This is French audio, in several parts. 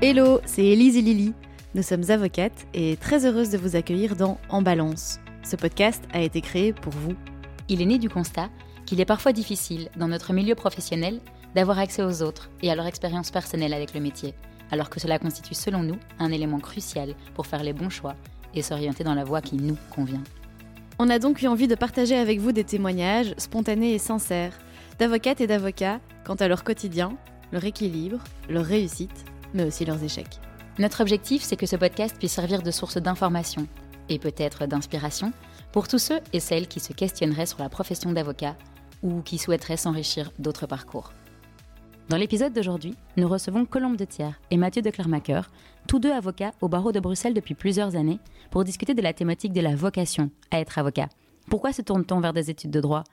Hello, c'est Élise et Lily. Nous sommes avocates et très heureuses de vous accueillir dans En Balance. Ce podcast a été créé pour vous. Il est né du constat qu'il est parfois difficile, dans notre milieu professionnel, d'avoir accès aux autres et à leur expérience personnelle avec le métier, alors que cela constitue selon nous un élément crucial pour faire les bons choix et s'orienter dans la voie qui nous convient. On a donc eu envie de partager avec vous des témoignages spontanés et sincères d'avocates et d'avocats quant à leur quotidien, leur équilibre, leur réussite, mais aussi leurs échecs. Notre objectif, c'est que ce podcast puisse servir de source d'information et peut-être d'inspiration pour tous ceux et celles qui se questionneraient sur la profession d'avocat ou qui souhaiteraient s'enrichir d'autres parcours. Dans l'épisode d'aujourd'hui, nous recevons Colombe de Thiers et Mathieu de Clermacher, tous deux avocats au barreau de Bruxelles depuis plusieurs années, pour discuter de la thématique de la vocation à être avocat. Pourquoi se tourne-t-on vers des études de droit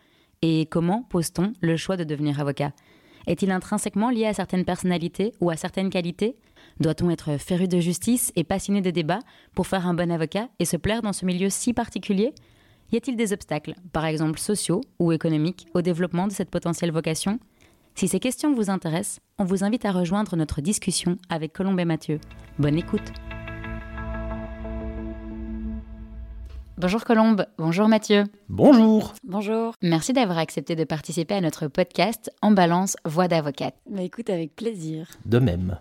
Et comment pose-t-on le choix de devenir avocat? Est-il intrinsèquement lié à certaines personnalités ou à certaines qualités? Doit-on être féru de justice et passionné de débats pour faire un bon avocat et se plaire dans ce milieu si particulier? Y a-t-il des obstacles, par exemple sociaux ou économiques, au développement de cette potentielle vocation? Si ces questions vous intéressent, on vous invite à rejoindre notre discussion avec Colombe et Mathieu. Bonne écoute Bonjour Colombe, bonjour Mathieu. Bonjour. Bonjour. Merci d'avoir accepté de participer à notre podcast En balance voix d'avocate. Bah écoute, avec plaisir. De même.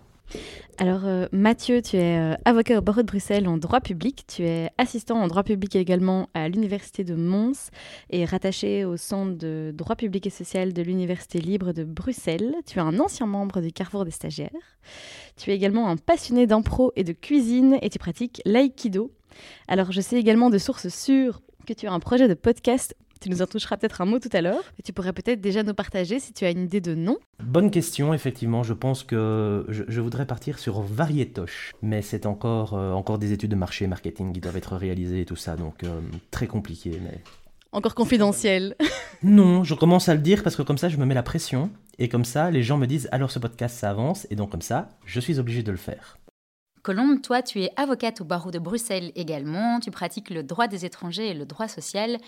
Alors euh, Mathieu, tu es euh, avocat au barreau de Bruxelles en droit public, tu es assistant en droit public également à l'université de Mons et rattaché au centre de droit public et social de l'université libre de Bruxelles. Tu es un ancien membre du Carrefour des stagiaires. Tu es également un passionné d'impro et de cuisine et tu pratiques l'aïkido. Alors je sais également de sources sûres que tu as un projet de podcast tu nous en toucheras peut-être un mot tout à l'heure. Et tu pourrais peut-être déjà nous partager si tu as une idée de nom. Bonne question, effectivement. Je pense que je, voudrais partir sur Varietoche. Mais c'est encore, euh, encore des études de marché marketing qui doivent être réalisées et tout ça. Donc euh, très compliqué. Mais... Encore confidentiel. non, je commence à le dire parce que comme ça, je me mets la pression. Et comme ça, les gens me disent alors ce podcast, ça avance. Et donc comme ça, je suis obligé de le faire. Colombe, toi, tu es avocate au barreau de Bruxelles également. Tu pratiques le droit des étrangers et le droit social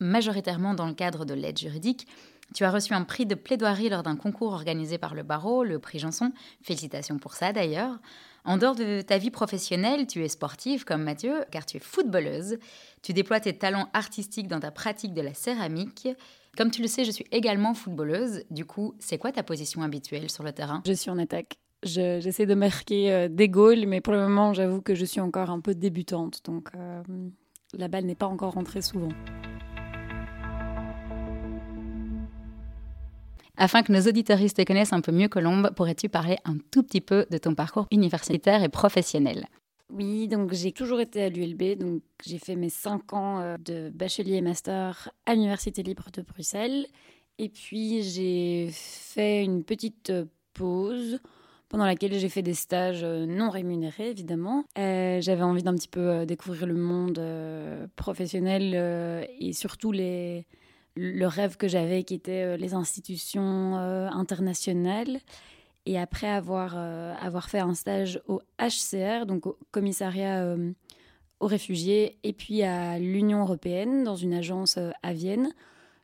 majoritairement dans le cadre de l'aide juridique. Tu as reçu un prix de plaidoirie lors d'un concours organisé par le barreau, le prix Janson. Félicitations pour ça d'ailleurs. En dehors de ta vie professionnelle, tu es sportive comme Mathieu, car tu es footballeuse. Tu déploies tes talents artistiques dans ta pratique de la céramique. Comme tu le sais, je suis également footballeuse. Du coup, c'est quoi ta position habituelle sur le terrain? Je suis en attaque. J'essaie de marquer euh, des goals, mais pour le moment, j'avoue que je suis encore un peu débutante. Donc, euh, la balle n'est pas encore rentrée souvent. Afin que nos auditoristes te connaissent un peu mieux, Colombe, pourrais-tu parler un tout petit peu de ton parcours universitaire et professionnel? Oui, donc j'ai toujours été à l'ULB, donc j'ai fait mes cinq ans euh, de bachelier et master à l'Université libre de Bruxelles. Et puis j'ai fait une petite euh, pause pendant laquelle j'ai fait des stages euh, non rémunérés, évidemment. J'avais envie d'un petit peu découvrir le monde professionnel et surtout le rêve que j'avais qui était euh, les institutions euh, internationales. Et après avoir, euh, avoir fait un stage au HCR, donc au commissariat aux réfugiés, et puis à l'Union européenne, dans une agence à Vienne,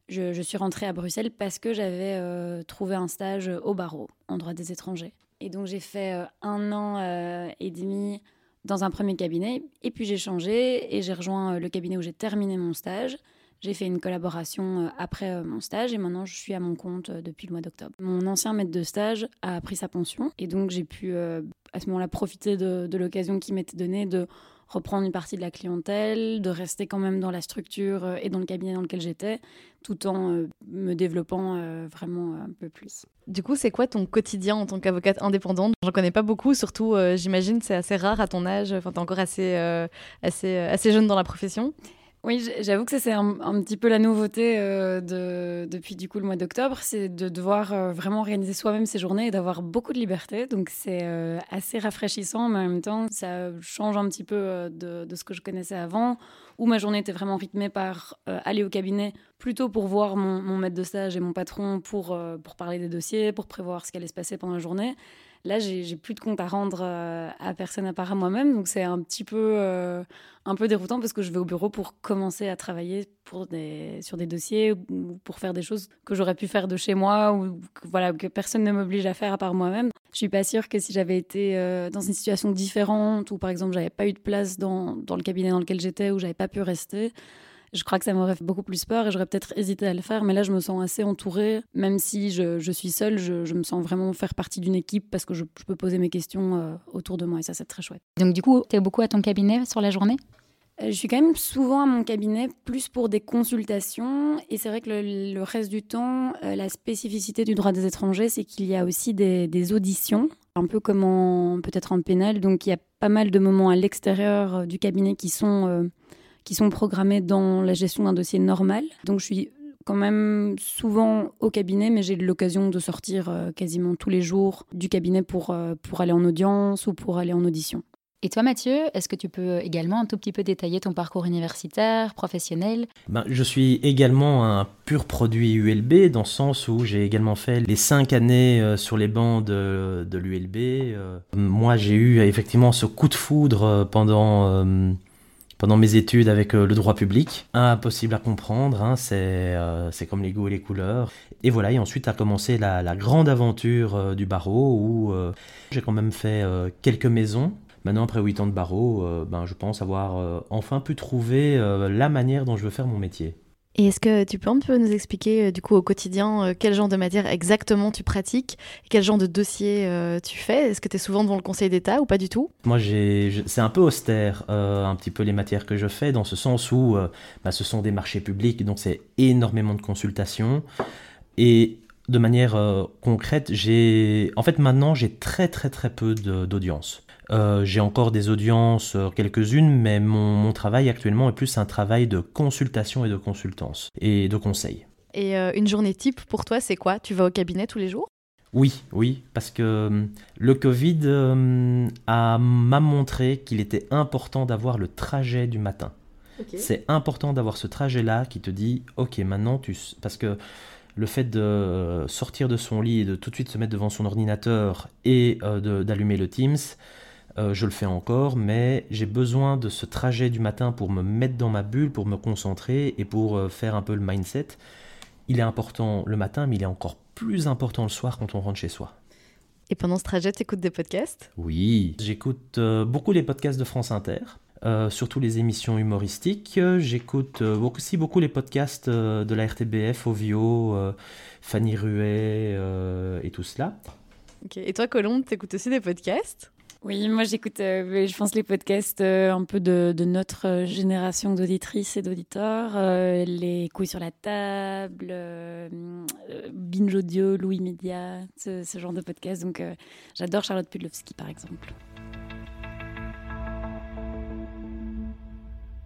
je, suis rentrée à Bruxelles parce que j'avais trouvé un stage au barreau, en droit des étrangers. Et donc j'ai fait un an et demi dans un premier cabinet, et puis j'ai changé et j'ai rejoint le cabinet où j'ai terminé mon stage. J'ai fait une collaboration euh, après euh, mon stage et maintenant je suis à mon compte euh, depuis le mois d'octobre. Mon ancien maître de stage a pris sa pension et donc j'ai pu à ce moment-là profiter de, de l'occasion qui m'était donnée de reprendre une partie de la clientèle, de rester quand même dans la structure et dans le cabinet dans lequel j'étais, tout en me développant vraiment un peu plus. Du coup, c'est quoi ton quotidien en tant qu'avocate indépendante? J'en connais pas beaucoup, surtout j'imagine c'est assez rare à ton âge, enfin t'es encore assez, assez, assez jeune dans la profession. Oui, j'avoue que ça c'est un, petit peu la nouveauté euh, de, depuis du coup le mois d'octobre, c'est de devoir euh, vraiment organiser soi-même ses journées et d'avoir beaucoup de liberté. Donc c'est euh, assez rafraîchissant, mais en même temps ça change un petit peu de, de, ce que je connaissais avant, où ma journée était vraiment rythmée par aller au cabinet plutôt pour voir mon, mon, maître de stage et mon patron pour, pour parler des dossiers, pour prévoir ce qui allait se passer pendant la journée. Là, j'ai plus de compte à rendre euh, à personne à part moi-même, donc c'est un petit peu euh, un peu déroutant parce que je vais au bureau pour commencer à travailler sur des dossiers ou pour faire des choses que j'aurais pu faire de chez moi ou que, voilà que personne ne m'oblige à faire à part moi-même. Je suis pas sûre que si j'avais été euh, dans une situation différente, ou par exemple j'avais pas eu de place dans, dans le cabinet dans lequel j'étais, ou j'avais pas pu rester, je crois que ça m'aurait fait beaucoup plus peur et j'aurais peut-être hésité à le faire. Mais là, je me sens assez entourée. Même si je, je suis seule, je, je, me sens vraiment faire partie d'une équipe parce que je, je, peux poser mes questions euh, autour de moi et ça, c'est très chouette. Donc, du coup, tu es beaucoup à ton cabinet sur la journée? Euh, je suis quand même souvent à mon cabinet plus pour des consultations et c'est vrai que le, le, reste du temps, euh, la spécificité du droit des étrangers, c'est qu'il y a aussi des, des, auditions, un peu comme peut-être en pénal. Donc il y a pas mal de moments à l'extérieur du cabinet qui sont euh, qui sont programmés dans la gestion d'un dossier normal. Donc je suis quand même souvent au cabinet, mais j'ai l'occasion de sortir euh, quasiment tous les jours du cabinet pour, euh, pour aller en audience ou pour aller en audition. Et toi, Mathieu, est-ce que tu peux également un tout petit peu détailler ton parcours universitaire, professionnel? Ben, Je suis également un pur produit ULB, dans le sens où j'ai également fait les cinq années euh, sur les bancs de, de l'ULB. Moi, j'ai eu effectivement ce coup de foudre euh, pendant... Pendant mes études avec euh, le droit public. Impossible à comprendre, hein, c'est euh, comme les goûts et les couleurs. Et voilà, et ensuite a commencé la, la grande aventure euh, du barreau où j'ai quand même fait quelques maisons. Maintenant, après 8 ans de barreau, ben, je pense avoir enfin pu trouver la manière dont je veux faire mon métier. Et est-ce que tu peux un peu nous expliquer du coup au quotidien quel genre de matière exactement tu pratiques, quel genre de dossier euh, tu fais? Est-ce que tu es souvent devant le Conseil d'État ou pas du tout? Moi, c'est un peu austère, euh, un petit peu les matières que je fais, dans ce sens où euh, bah, ce sont des marchés publics, donc c'est énormément de consultations. Et de manière euh, concrète, j'ai, en fait, maintenant, j'ai très très très peu d'audience. Euh, j'ai encore des audiences, euh, quelques-unes, mais mon, mon, travail actuellement est plus un travail de consultation et de consultance et de conseil. Et euh, une journée type pour toi, c'est quoi? Tu vas au cabinet tous les jours? Oui, oui, parce que le Covid euh, m'a montré qu'il était important d'avoir le trajet du matin. Okay. C'est important d'avoir ce trajet-là qui te dit, ok, maintenant tu... Parce que le fait de sortir de son lit et de tout de suite se mettre devant son ordinateur et euh, d'allumer le Teams, euh, je le fais encore, mais j'ai besoin de ce trajet du matin pour me mettre dans ma bulle, pour me concentrer et pour euh, faire un peu le mindset. Il est important le matin, mais il est encore plus important le soir quand on rentre chez soi. Et pendant ce trajet, tu écoutes des podcasts? Oui, j'écoute euh, beaucoup les podcasts de France Inter. Euh, surtout les émissions humoristiques. J'écoute euh, aussi beaucoup les podcasts euh, de la RTBF, Ovio, Fanny Ruet et tout cela. Okay. Et toi, Colombe, t'écoutes aussi des podcasts? Oui, moi j'écoute, euh, je pense, les podcasts euh, un peu de, notre génération d'auditrices et d'auditeurs, euh, les couilles sur la table, euh, Binge Audio, Louis Media, ce, ce, genre de podcasts. Donc j'adore Charlotte Pudlowski par exemple.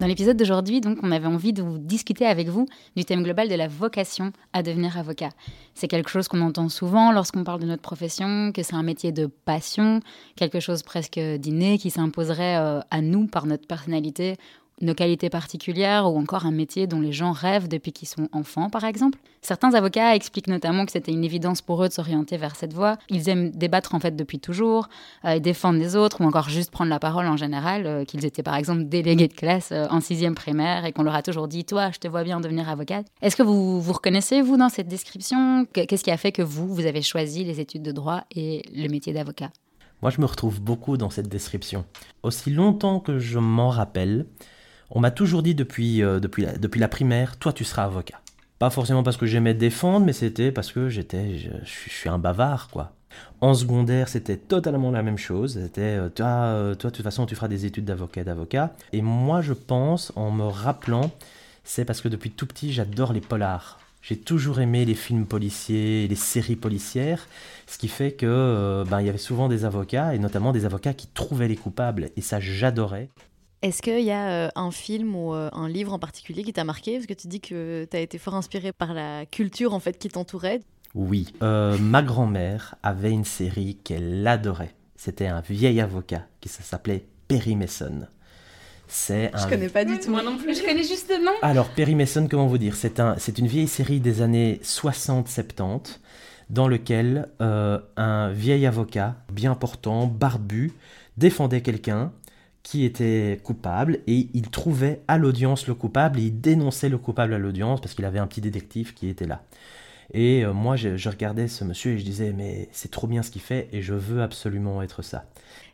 Dans l'épisode d'aujourd'hui, donc, on avait envie de vous discuter avec vous du thème global de la vocation à devenir avocat. C'est quelque chose qu'on entend souvent lorsqu'on parle de notre profession, que c'est un métier de passion, quelque chose presque d'inné qui s'imposerait euh, à nous par notre personnalité nos qualités particulières ou encore un métier dont les gens rêvent depuis qu'ils sont enfants, par exemple. Certains avocats expliquent notamment que c'était une évidence pour eux de s'orienter vers cette voie. Ils aiment débattre en fait depuis toujours, euh, défendre les autres ou encore juste prendre la parole en général, euh, qu'ils étaient par exemple délégués de classe euh, en sixième primaire et qu'on leur a toujours dit « toi, je te vois bien devenir avocate ». Est-ce que vous vous reconnaissez, vous, dans cette description? Qu'est-ce qui a fait que vous, vous avez choisi les études de droit et le métier d'avocat? Moi, je me retrouve beaucoup dans cette description. Aussi longtemps que je m'en rappelle, on m'a toujours dit depuis, euh, depuis, la, depuis la primaire, toi tu seras avocat. Pas forcément parce que j'aimais défendre, mais c'était parce que j'étais, je, suis un bavard, quoi. En secondaire, c'était totalement la même chose. C'était, euh, toi, euh, toi, de toute façon, tu feras des études d'avocat, d'avocat. Et moi, je pense, en me rappelant, c'est parce que depuis tout petit, j'adore les polars. J'ai toujours aimé les films policiers, les séries policières, ce qui fait que ben, il y avait souvent des avocats, et notamment des avocats qui trouvaient les coupables, et ça j'adorais. Est-ce qu'il y a euh, un film ou euh, un livre en particulier qui t'a marqué? Parce que tu dis que tu as été fort inspiré par la culture en fait qui t'entourait. Oui, euh, ma grand-mère avait une série qu'elle adorait. C'était un vieil avocat qui s'appelait Perry Mason. C'est un... Je connais pas du tout. Moi non plus, je connais juste le nom. Alors, Perry Mason, comment vous dire? C'est un, une vieille série des années 60-70 dans lequel euh, un vieil avocat, bien portant, barbu, défendait quelqu'un qui était coupable et il trouvait à l'audience le coupable et il dénonçait le coupable à l'audience parce qu'il avait un petit détective qui était là. Et euh, moi, je, regardais ce monsieur et je disais, mais c'est trop bien ce qu'il fait et je veux absolument être ça.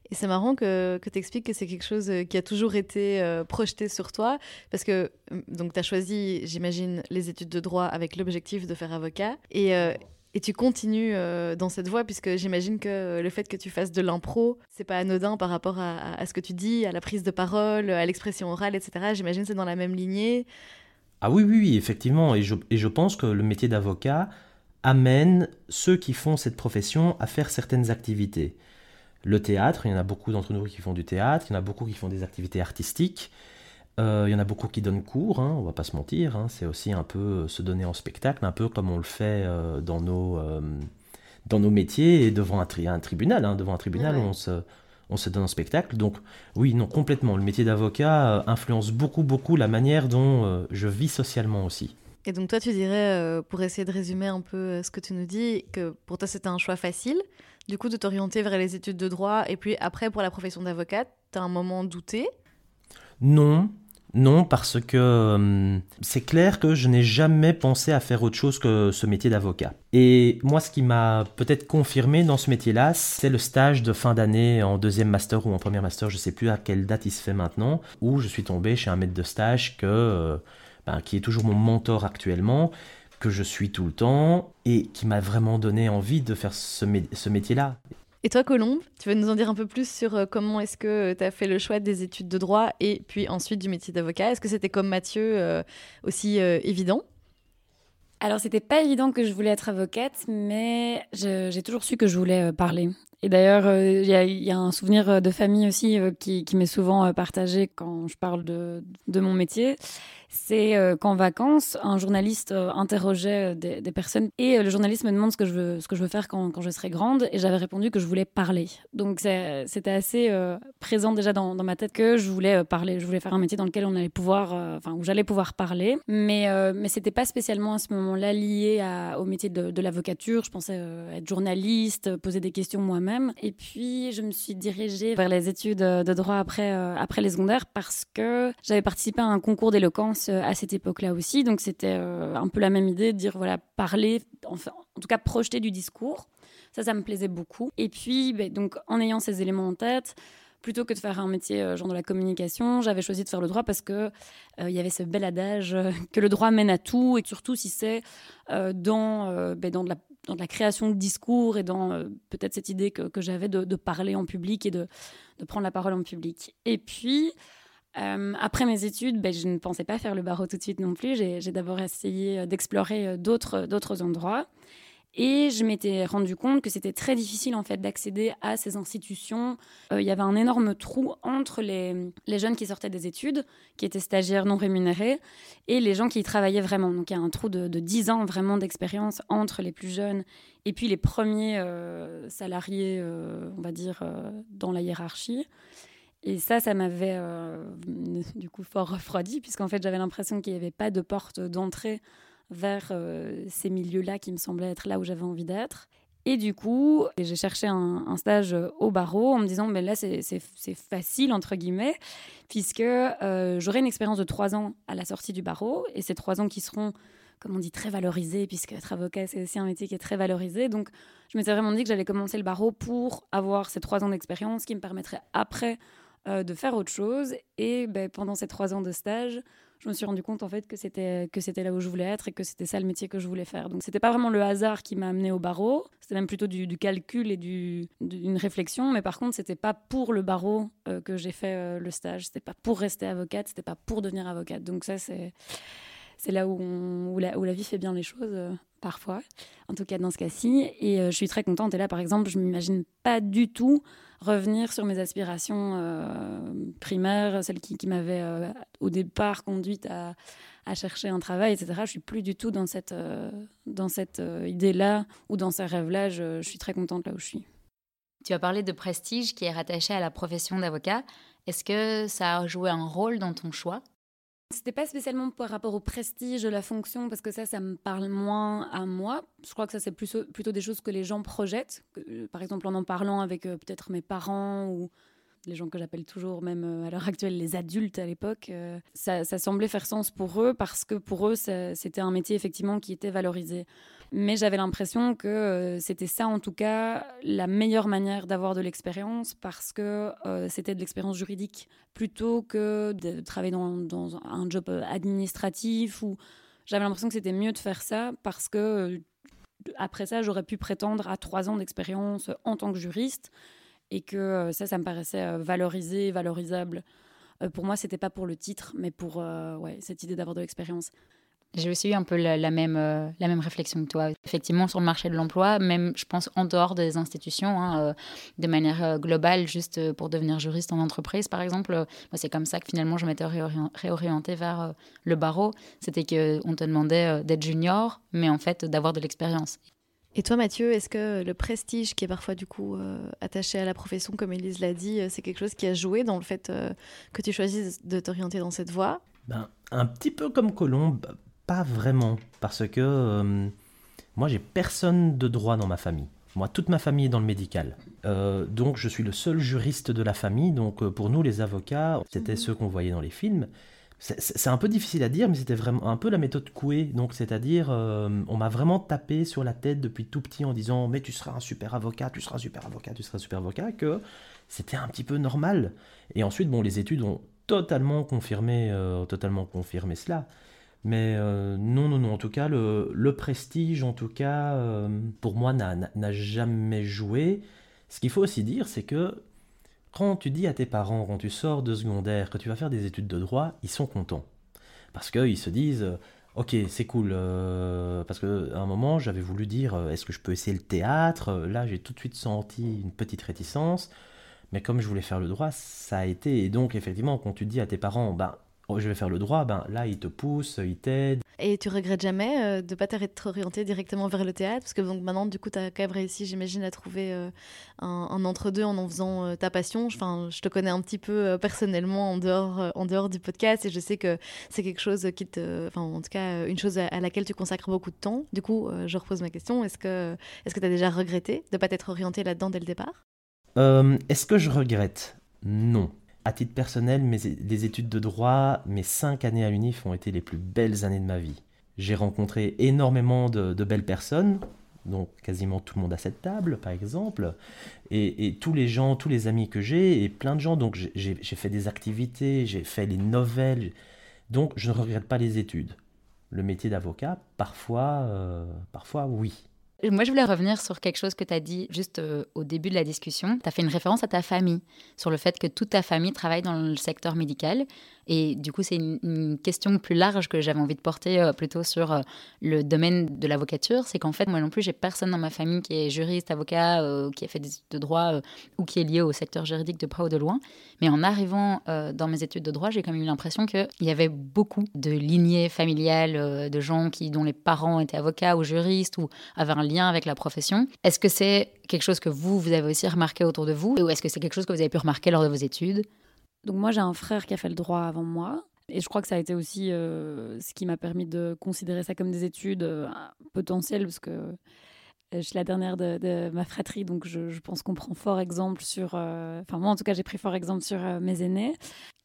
Et c'est marrant que, que tu expliques que c'est quelque chose euh, qui a toujours été euh, projeté sur toi, parce que donc tu as choisi, j'imagine, les études de droit avec l'objectif de faire avocat. Et, et tu continues dans cette voie, puisque j'imagine que le fait que tu fasses de l'impro, c'est pas anodin par rapport à, à, ce que tu dis, à la prise de parole, à l'expression orale, etc. J'imagine que c'est dans la même lignée. Ah oui, oui, oui, effectivement. Et je, et je pense que le métier d'avocat amène ceux qui font cette profession à faire certaines activités. Le théâtre, il y en a beaucoup d'entre nous qui font du théâtre, il y en a beaucoup qui font des activités artistiques, euh, il y en a beaucoup qui donnent cours, hein, on va pas se mentir, hein. c'est aussi un peu se donner en spectacle, un peu comme on le fait euh, dans, nos, euh, dans nos métiers et devant un, un tribunal. Hein. devant un tribunal, on se on se donne un spectacle. Donc oui, non, complètement. Le métier d'avocat euh, influence beaucoup, beaucoup la manière dont euh, je vis socialement aussi. Et donc toi, tu dirais, euh, pour essayer de résumer un peu ce que tu nous dis, que pour toi, c'était un choix facile, du coup, de t'orienter vers les études de droit, et puis après, pour la profession d'avocat, tu as un moment douté Non, non, parce que euh, c'est clair que je n'ai jamais pensé à faire autre chose que ce métier d'avocat. Et moi, ce qui m'a peut-être confirmé dans ce métier-là, c'est le stage de fin d'année en deuxième master ou en premier master, je ne sais plus à quelle date il se fait maintenant, où je suis tombé chez un maître de stage que, euh, ben, qui est toujours mon mentor actuellement, que je suis tout le temps et qui m'a vraiment donné envie de faire ce métier-là. Et toi, Colombe, tu veux nous en dire un peu plus sur euh, comment est-ce que tu as fait le choix des études de droit et puis ensuite du métier d'avocat? Est-ce que c'était comme Mathieu euh, aussi euh, évident? Alors, c'était pas évident que je voulais être avocate, mais j'ai toujours su que je voulais parler. Et d'ailleurs, il y, a un souvenir de famille aussi qui, m'est souvent partagé quand je parle de mon métier c'est euh, qu'en vacances, un journaliste euh, interrogeait euh, des, personnes et le journaliste me demande ce que je veux, ce que je veux faire quand, je serai grande et j'avais répondu que je voulais parler. Donc c'était assez présent déjà dans, ma tête que je voulais parler, je voulais faire un métier dans lequel on allait pouvoir, enfin où j'allais pouvoir parler, mais mais c'était pas spécialement à ce moment-là lié au métier de, de l'avocature. Je pensais être journaliste, poser des questions moi-même, et puis je me suis dirigée vers les études de droit après après les secondaires parce que j'avais participé à un concours d'éloquence euh, à cette époque-là aussi. Donc c'était euh, un peu la même idée de dire, voilà, parler, enfin, en tout cas projeter du discours. Ça, ça me plaisait beaucoup. Et puis, ben, donc, en ayant ces éléments en tête, plutôt que de faire un métier euh, genre de la communication, j'avais choisi de faire le droit parce que il y avait ce bel adage que le droit mène à tout et surtout si c'est dans, ben, dans, de la, création de discours et dans peut-être cette idée que, que j'avais de, parler en public et de prendre la parole en public. Et puis, euh, après mes études, ben, je ne pensais pas faire le barreau tout de suite non plus. J'ai d'abord essayé euh, d'explorer euh, d'autres endroits. Et je m'étais rendu compte que c'était très difficile en fait d'accéder à ces institutions. Il y avait un énorme trou entre les, jeunes qui sortaient des études, qui étaient stagiaires non rémunérés, et les gens qui y travaillaient vraiment. Donc il y a un trou de, de 10 ans vraiment d'expérience entre les plus jeunes et puis les premiers salariés, on va dire, dans la hiérarchie. Et ça, ça m'avait euh, du coup fort refroidi, puisqu'en fait, j'avais l'impression qu'il n'y avait pas de porte d'entrée vers euh, ces milieux-là qui me semblaient être là où j'avais envie d'être. Et du coup, j'ai cherché un, stage au barreau en me disant, mais là, c'est facile, entre guillemets, puisque euh, j'aurai une expérience de trois ans à la sortie du barreau, et ces trois ans qui seront, comme on dit, très valorisés, puisque être avocat, c'est aussi un métier qui est très valorisé. Donc, je m'étais vraiment dit que j'allais commencer le barreau pour avoir ces trois ans d'expérience qui me permettraient après euh, de faire autre chose. Et ben, pendant ces trois ans de stage, je me suis rendu compte en fait que c'était que c'était là où je voulais être et que c'était ça le métier que je voulais faire. Donc c'était pas vraiment le hasard qui m'a amené au barreau, c'était même plutôt du, calcul et du, d'une réflexion. Mais par contre, c'était pas pour le barreau euh, que j'ai fait euh, le stage. C'était pas pour rester avocate, c'était pas pour devenir avocate. Donc ça c'est c'est là où, où, la, où, la, vie fait bien les choses, parfois, en tout cas dans ce cas-ci. Et je suis très contente. Et là, par exemple, je m'imagine pas du tout revenir sur mes aspirations euh, primaires, celles qui, m'avaient euh, au départ conduite à, chercher un travail, etc. Je suis plus du tout dans cette, euh, idée-là ou dans ces rêves-là. Je, je suis très contente là où je suis. Tu as parlé de prestige qui est rattaché à la profession d'avocat. Est-ce que ça a joué un rôle dans ton choix? C'était pas spécialement par rapport au prestige de la fonction, parce que ça, ça me parle moins à moi. Je crois que ça, c'est plutôt, des choses que les gens projettent. Euh, par exemple, en en parlant avec euh, peut-être mes parents ou les gens que j'appelle toujours, même à l'heure actuelle, les adultes à l'époque, ça, ça, semblait faire sens pour eux parce que pour eux, c'était un métier effectivement qui était valorisé. Mais j'avais l'impression que euh, c'était ça, en tout cas, la meilleure manière d'avoir de l'expérience parce que euh, c'était de l'expérience juridique plutôt que de travailler dans, un job euh, administratif. Ou j'avais l'impression que c'était mieux de faire ça parce que après ça, j'aurais pu prétendre à trois ans d'expérience en tant que juriste et que ça, ça me paraissait valorisé, valorisable. pour moi, c'était pas pour le titre, mais pour ouais, cette idée d'avoir de l'expérience. J'ai aussi eu un peu la, même, euh, la même réflexion que toi. Effectivement, sur le marché de l'emploi, même, je pense, en dehors des institutions, hein, euh, de manière euh, globale, juste pour devenir juriste en entreprise, par exemple, c'est comme ça que finalement je m'étais réorientée vers le barreau. C'était qu'on te demandait d'être junior, mais en fait d'avoir de l'expérience. Et toi, Mathieu, est-ce que le prestige qui est parfois du coup attaché à la profession, comme Elise l'a dit, c'est quelque chose qui a joué dans le fait que tu choisisses de t'orienter dans cette voie? Ben, Un petit peu comme Colombe, pas vraiment, parce que euh, moi j'ai personne de droit dans ma famille. Moi, toute ma famille est dans le médical. Euh, donc, je suis le seul juriste de la famille. Donc, euh, pour nous, les avocats, c'était ceux qu'on voyait dans les films. C'est un peu difficile à dire, mais c'était vraiment un peu la méthode Coué. Donc, c'est-à-dire, on m'a vraiment tapé sur la tête depuis tout petit en disant Mais tu seras un super avocat, tu seras un super avocat, tu seras un super avocat, que c'était un petit peu normal. Et ensuite, bon, les études ont totalement confirmé, totalement confirmé cela. Mais euh, non, non, non, en tout cas, le, prestige, en tout cas, euh, pour moi, n'a jamais joué. Ce qu'il faut aussi dire, c'est que quand tu dis à tes parents, quand tu sors de secondaire, que tu vas faire des études de droit, ils sont contents. Parce qu'ils se disent, euh, ok, c'est cool. parce qu'à un moment, j'avais voulu dire, est-ce que je peux essayer le théâtre? Là, j'ai tout de suite senti une petite réticence. Mais comme je voulais faire le droit, ça a été. Et donc, effectivement, quand tu dis à tes parents, Oh, je vais faire le droit, ben là, il te pousse, il t'aide. Et tu regrettes jamais euh, de ne pas t'être orienté directement vers le théâtre? Parce que donc, maintenant, du coup, tu as quand même réussi, j'imagine, à trouver euh, un, entre-deux en en faisant euh, ta passion. Enfin, je te connais un petit peu personnellement en dehors, en dehors du podcast et je sais que c'est quelque chose qui te. Enfin, en tout cas, une chose à, laquelle tu consacres beaucoup de temps. Du coup, je repose ma question. Est-ce que tu as déjà regretté de ne pas t'être orienté là-dedans dès le départ? Est-ce que je regrette? Non à titre personnel, mes, les études de droit, mes cinq années à l'UNIF ont été les plus belles années de ma vie. J'ai rencontré énormément de, belles personnes, donc quasiment tout le monde à cette table, par exemple, et, tous les gens, tous les amis que j'ai, et plein de gens. Donc j'ai fait des activités, j'ai fait les nouvelles, donc je ne regrette pas les études. Le métier d'avocat, parfois, euh, parfois oui. Moi, je voulais revenir sur quelque chose que tu as dit juste euh, au début de la discussion. Tu as fait une référence à ta famille, sur le fait que toute ta famille travaille dans le secteur médical. Et du coup, c'est une, question plus large que j'avais envie de porter euh, plutôt sur euh, le domaine de l'avocature. C'est qu'en fait, moi non plus, j'ai personne dans ma famille qui est juriste, avocat, euh, qui a fait des études de droit ou qui est lié au secteur juridique de près ou de loin. Mais en arrivant dans mes études de droit, j'ai quand même eu l'impression qu'il y avait beaucoup de lignées familiales, de gens qui, dont les parents étaient avocats ou juristes ou avaient un lien avec la profession. Est-ce que c'est quelque chose que vous, vous avez aussi remarqué autour de vous Ou est-ce que c'est quelque chose que vous avez pu remarquer lors de vos études? Donc moi j'ai un frère qui a fait le droit avant moi. Et je crois que ça a été aussi euh, ce qui m'a permis de considérer ça comme des études euh, potentielles, parce que euh, je suis la dernière de, ma fratrie, donc je, pense qu'on prend fort exemple sur... Enfin moi en tout cas j'ai pris fort exemple sur mes aînés.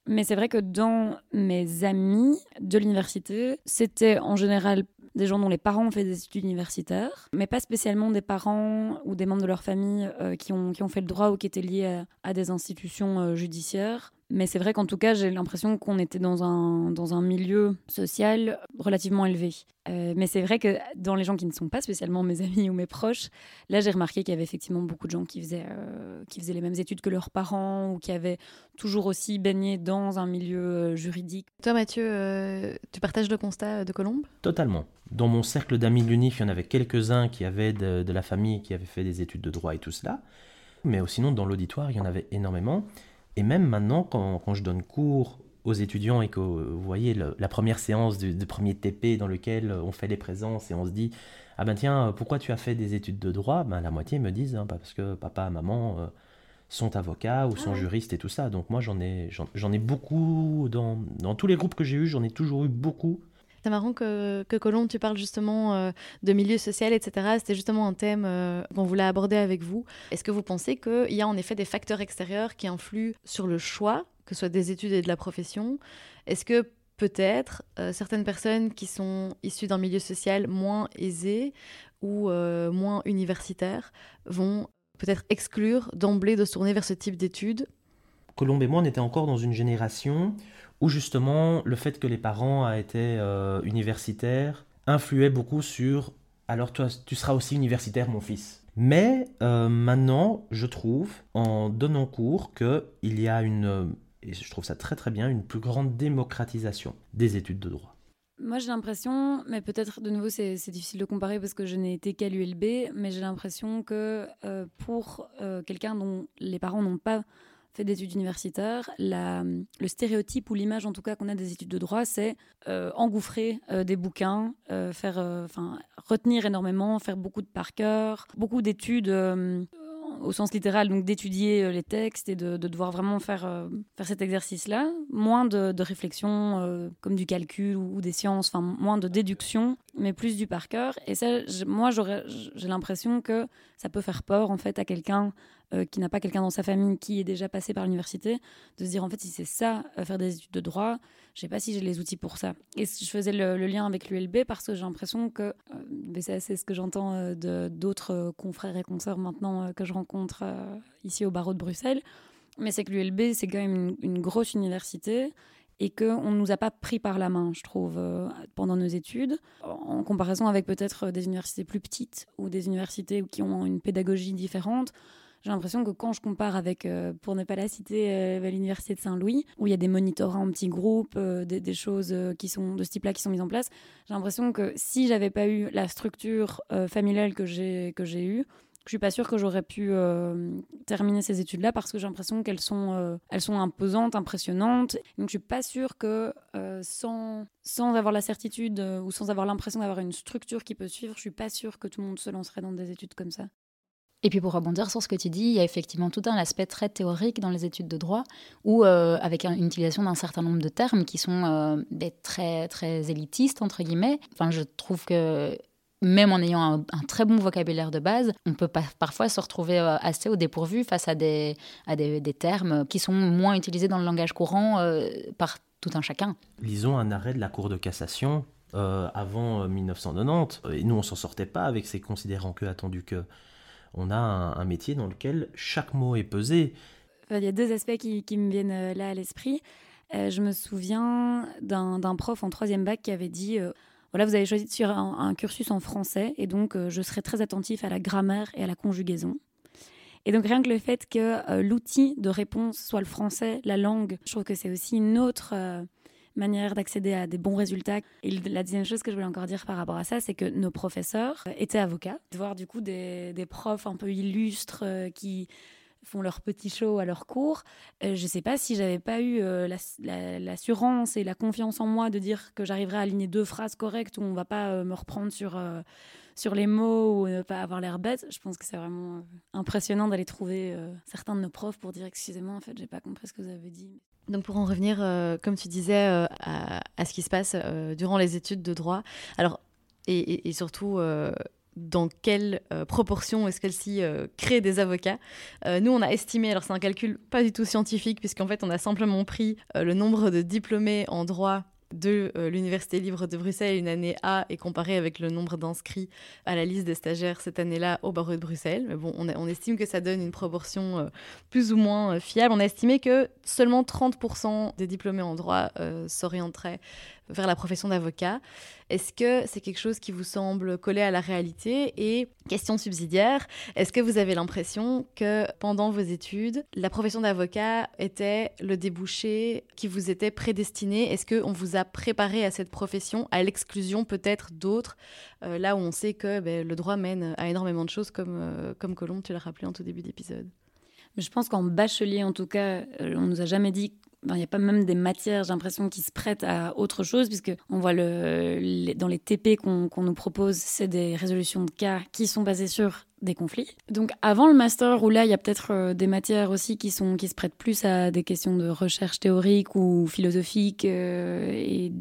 Mais c'est vrai que dans mes amis de l'université, c'était en général des gens dont les parents ont fait des études universitaires, mais pas spécialement des parents ou des membres de leur famille qui, ont, qui ont fait le droit ou qui étaient liés à des institutions judiciaires. Mais c'est vrai qu'en tout cas, j'ai l'impression qu'on était dans un, dans un milieu social relativement élevé. Euh, mais c'est vrai que dans les gens qui ne sont pas spécialement mes amis ou mes proches, là, j'ai remarqué qu'il y avait effectivement beaucoup de gens qui faisaient, euh, qui faisaient les mêmes études que leurs parents ou qui avaient toujours aussi baigné dans un milieu euh, juridique. Toi, Mathieu, tu partages le constat de Colombe Totalement. Dans mon cercle d'amis de l'UNIF, il y en avait quelques-uns qui avaient de, de la famille, qui avaient fait des études de droit et tout cela. Mais sinon, dans l'auditoire, il y en avait énormément. Et même maintenant, quand, je donne cours aux étudiants et que vous voyez la première séance du, premier TP dans lequel on fait les présences et on se dit ah ben tiens pourquoi tu as fait des études de droit? Ben la moitié me disent hein, parce que papa maman euh, sont avocats ou sont ah juristes et tout ça. Donc moi j'en ai j'en ai beaucoup dans, dans tous les groupes que j'ai eu j'en ai toujours eu beaucoup C'est marrant que, que Colombe, tu parles justement euh, de milieu social, etc. C'était justement un thème euh, qu'on voulait aborder avec vous. Est-ce que vous pensez qu'il y a en effet des facteurs extérieurs qui influent sur le choix, que ce soit des études et de la profession? Est-ce que peut-être euh, certaines personnes qui sont issues d'un milieu social moins aisé ou moins universitaire vont peut-être exclure d'emblée de se tourner vers ce type d'études? Colombe et moi, on était encore dans une génération où justement le fait que les parents aient été euh, universitaires influait beaucoup sur alors toi tu seras aussi universitaire mon fils. Mais euh, maintenant je trouve en donnant cours qu'il y a une et je trouve ça très très bien une plus grande démocratisation des études de droit. Moi, j'ai l'impression, mais peut-être de nouveau, c'est difficile de comparer parce que je n'ai été qu'à l'ULB, mais j'ai l'impression que euh, pour quelqu'un dont les parents n'ont pas fait des études universitaires, le stéréotype ou l'image en tout cas qu'on a des études de droit, c'est euh, engouffrer euh, des bouquins, euh, faire, retenir énormément, faire beaucoup de par cœur, beaucoup d'études au sens littéral, donc d'étudier les textes et de, devoir vraiment faire, faire cet exercice-là. Moins de, réflexion comme du calcul ou, des sciences, enfin moins de déduction, mais plus du par cœur. Et ça, moi, j'ai l'impression que ça peut faire peur en fait à quelqu'un euh, qui n'a pas quelqu'un dans sa famille qui est déjà passé par l'université, de se dire en fait si c'est ça, euh, faire des études de droit, je sais pas si j'ai les outils pour ça. Et je faisais le, lien avec l'ULB parce que j'ai l'impression que, euh, c'est ce que j'entends de d'autres confrères et consoeurs maintenant que je rencontre ici au barreau de Bruxelles, mais c'est que l'ULB c'est quand même une, grosse université et qu'on ne nous a pas pris par la main, je trouve, pendant nos études, en comparaison avec peut-être des universités plus petites ou des universités qui ont une pédagogie différente j'ai l'impression que quand je compare avec, euh, pour ne pas la citer, euh, l'université de Saint-Louis, où il y a des monitorats en petits groupes, euh, des, choses qui sont de ce type-là qui sont mises en place, j'ai l'impression que si j'avais pas eu la structure familiale que j'ai que j'ai eue, je suis pas sûre que j'aurais pu terminer ces études-là parce que j'ai l'impression qu'elles sont, elles sont imposantes, impressionnantes. Donc je suis pas sûre que sans, sans avoir la certitude ou sans avoir l'impression d'avoir une structure qui peut suivre, je suis pas sûre que tout le monde se lancerait dans des études comme ça. Et puis pour rebondir sur ce que tu dis, il y a effectivement tout un aspect très théorique dans les études de droit, où euh, avec une utilisation d'un certain nombre de termes qui sont euh, très très élitistes entre guillemets. Enfin, je trouve que même en ayant un, très bon vocabulaire de base, on peut parfois se retrouver euh, assez au dépourvu face à des, à des, des termes qui sont moins utilisés dans le langage courant par tout un chacun. Lisons un arrêt de la Cour de cassation avant 1990. Et nous, on s'en sortait pas avec ces considérants que attendu que on a un, métier dans lequel chaque mot est pesé. Il y a deux aspects qui, me viennent euh, là à l'esprit. Euh, je me souviens d'un prof en troisième bac qui avait dit euh, voilà, vous avez choisi sur un, un, cursus en français et donc je serai très attentif à la grammaire et à la conjugaison. Et donc rien que le fait que l'outil de réponse soit le français, la langue, je trouve que c'est aussi une autre manière d'accéder à des bons résultats. Et la deuxième chose que je voulais encore dire par rapport à ça, c'est que nos professeurs étaient avocats. De voir du coup des, profs un peu illustres euh, qui font leur petit show à leur cours. Euh, je ne sais pas si j'avais pas eu euh, l'assurance et la confiance en moi de dire que j'arriverais à aligner deux phrases correctes où on va pas me reprendre sur, sur les mots ou ne pas avoir l'air bête. Je pense que c'est vraiment impressionnant d'aller trouver certains de nos profs pour dire excusez-moi en fait j'ai pas compris ce que vous avez dit. Donc pour en revenir, euh, comme tu disais, euh, à, ce qui se passe euh, durant les études de droit, alors et, surtout dans quelle proportion est-ce qu'elle-ci crée des avocats Nous, on a estimé, alors c'est un calcul pas du tout scientifique, puisqu'en fait on a simplement pris le nombre de diplômés en droit de euh, l'Université libre de Bruxelles une année A et comparé avec le nombre d'inscrits à la liste des stagiaires cette année-là au barreau de Bruxelles. Mais bon, on, estime que ça donne une proportion euh, plus ou moins euh, fiable. On a estimé que seulement 30% des diplômés en droit s'orienteraient vers la profession d'avocat. Est-ce que c'est quelque chose qui vous semble coller à la réalité? Et question subsidiaire, est-ce que vous avez l'impression que pendant vos études, la profession d'avocat était le débouché qui vous était prédestiné? Est-ce qu'on vous a préparé à cette profession, à l'exclusion peut-être d'autres, euh, là où on sait que ben, le droit mène à énormément de choses, comme, euh, comme Colombe, tu l'as rappelé en tout début d'épisode. Je pense qu'en bachelier, en tout cas, euh, on nous a jamais dit il n'y a pas même des matières, j'ai l'impression, qui se prêtent à autre chose, puisque on voit le, dans les TP qu'on nous propose, c'est des résolutions de cas qui sont basées sur des conflits. Donc avant le master, où là, il y a peut-être euh, des matières aussi qui, sont, qui se prêtent plus à des questions de recherche théorique ou philosophique, euh, et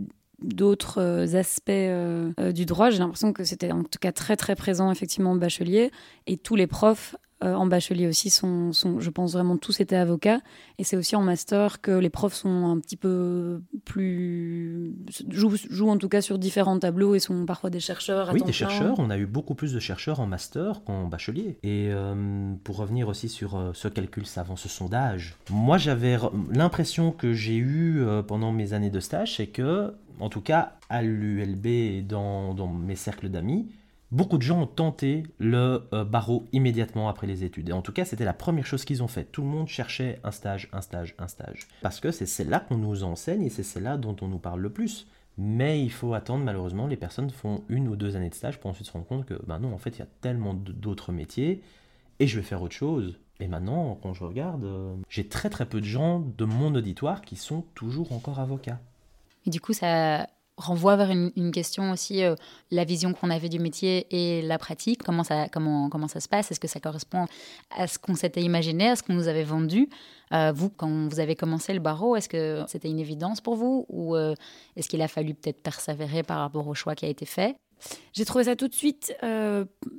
d'autres aspects du droit. J'ai l'impression que c'était en tout cas très très présent effectivement au bachelier et tous les profs euh, en bachelier aussi sont, sont, je pense vraiment tous étaient avocats. Et c'est aussi en master que les profs sont un petit peu plus. jouent, en tout cas sur différents tableaux et sont parfois des chercheurs. oui, des chercheurs. On a eu beaucoup plus de chercheurs en master qu'en bachelier. Et euh, pour revenir aussi sur euh, ce calcul savant, ce sondage, moi j'avais l'impression que j'ai eu pendant mes années de stage, c'est que, en tout cas à l'ULB et dans, dans mes cercles d'amis, Beaucoup de gens ont tenté le euh, barreau immédiatement après les études. Et en tout cas, c'était la première chose qu'ils ont fait. Tout le monde cherchait un stage, un stage, un stage. Parce que c'est celle-là qu'on nous enseigne et c'est celle-là dont on nous parle le plus. Mais il faut attendre, malheureusement, les personnes font une ou deux années de stage pour ensuite se rendre compte que, ben non, en fait, il y a tellement d'autres métiers et je vais faire autre chose. Et maintenant, quand je regarde, euh, j'ai très très peu de gens de mon auditoire qui sont toujours encore avocats. Et du coup, ça renvoie vers une, question aussi, euh, la vision qu'on avait du métier et la pratique, comment ça, comment, comment ça se passe, est-ce que ça correspond à ce qu'on s'était imaginé, à ce qu'on nous avait vendu? Euh, Vous, quand vous avez commencé le barreau, est-ce que c'était une évidence pour vous? Ou euh, est-ce qu'il a fallu peut-être persévérer par rapport au choix qui a été fait? J'ai trouvé ça tout de suite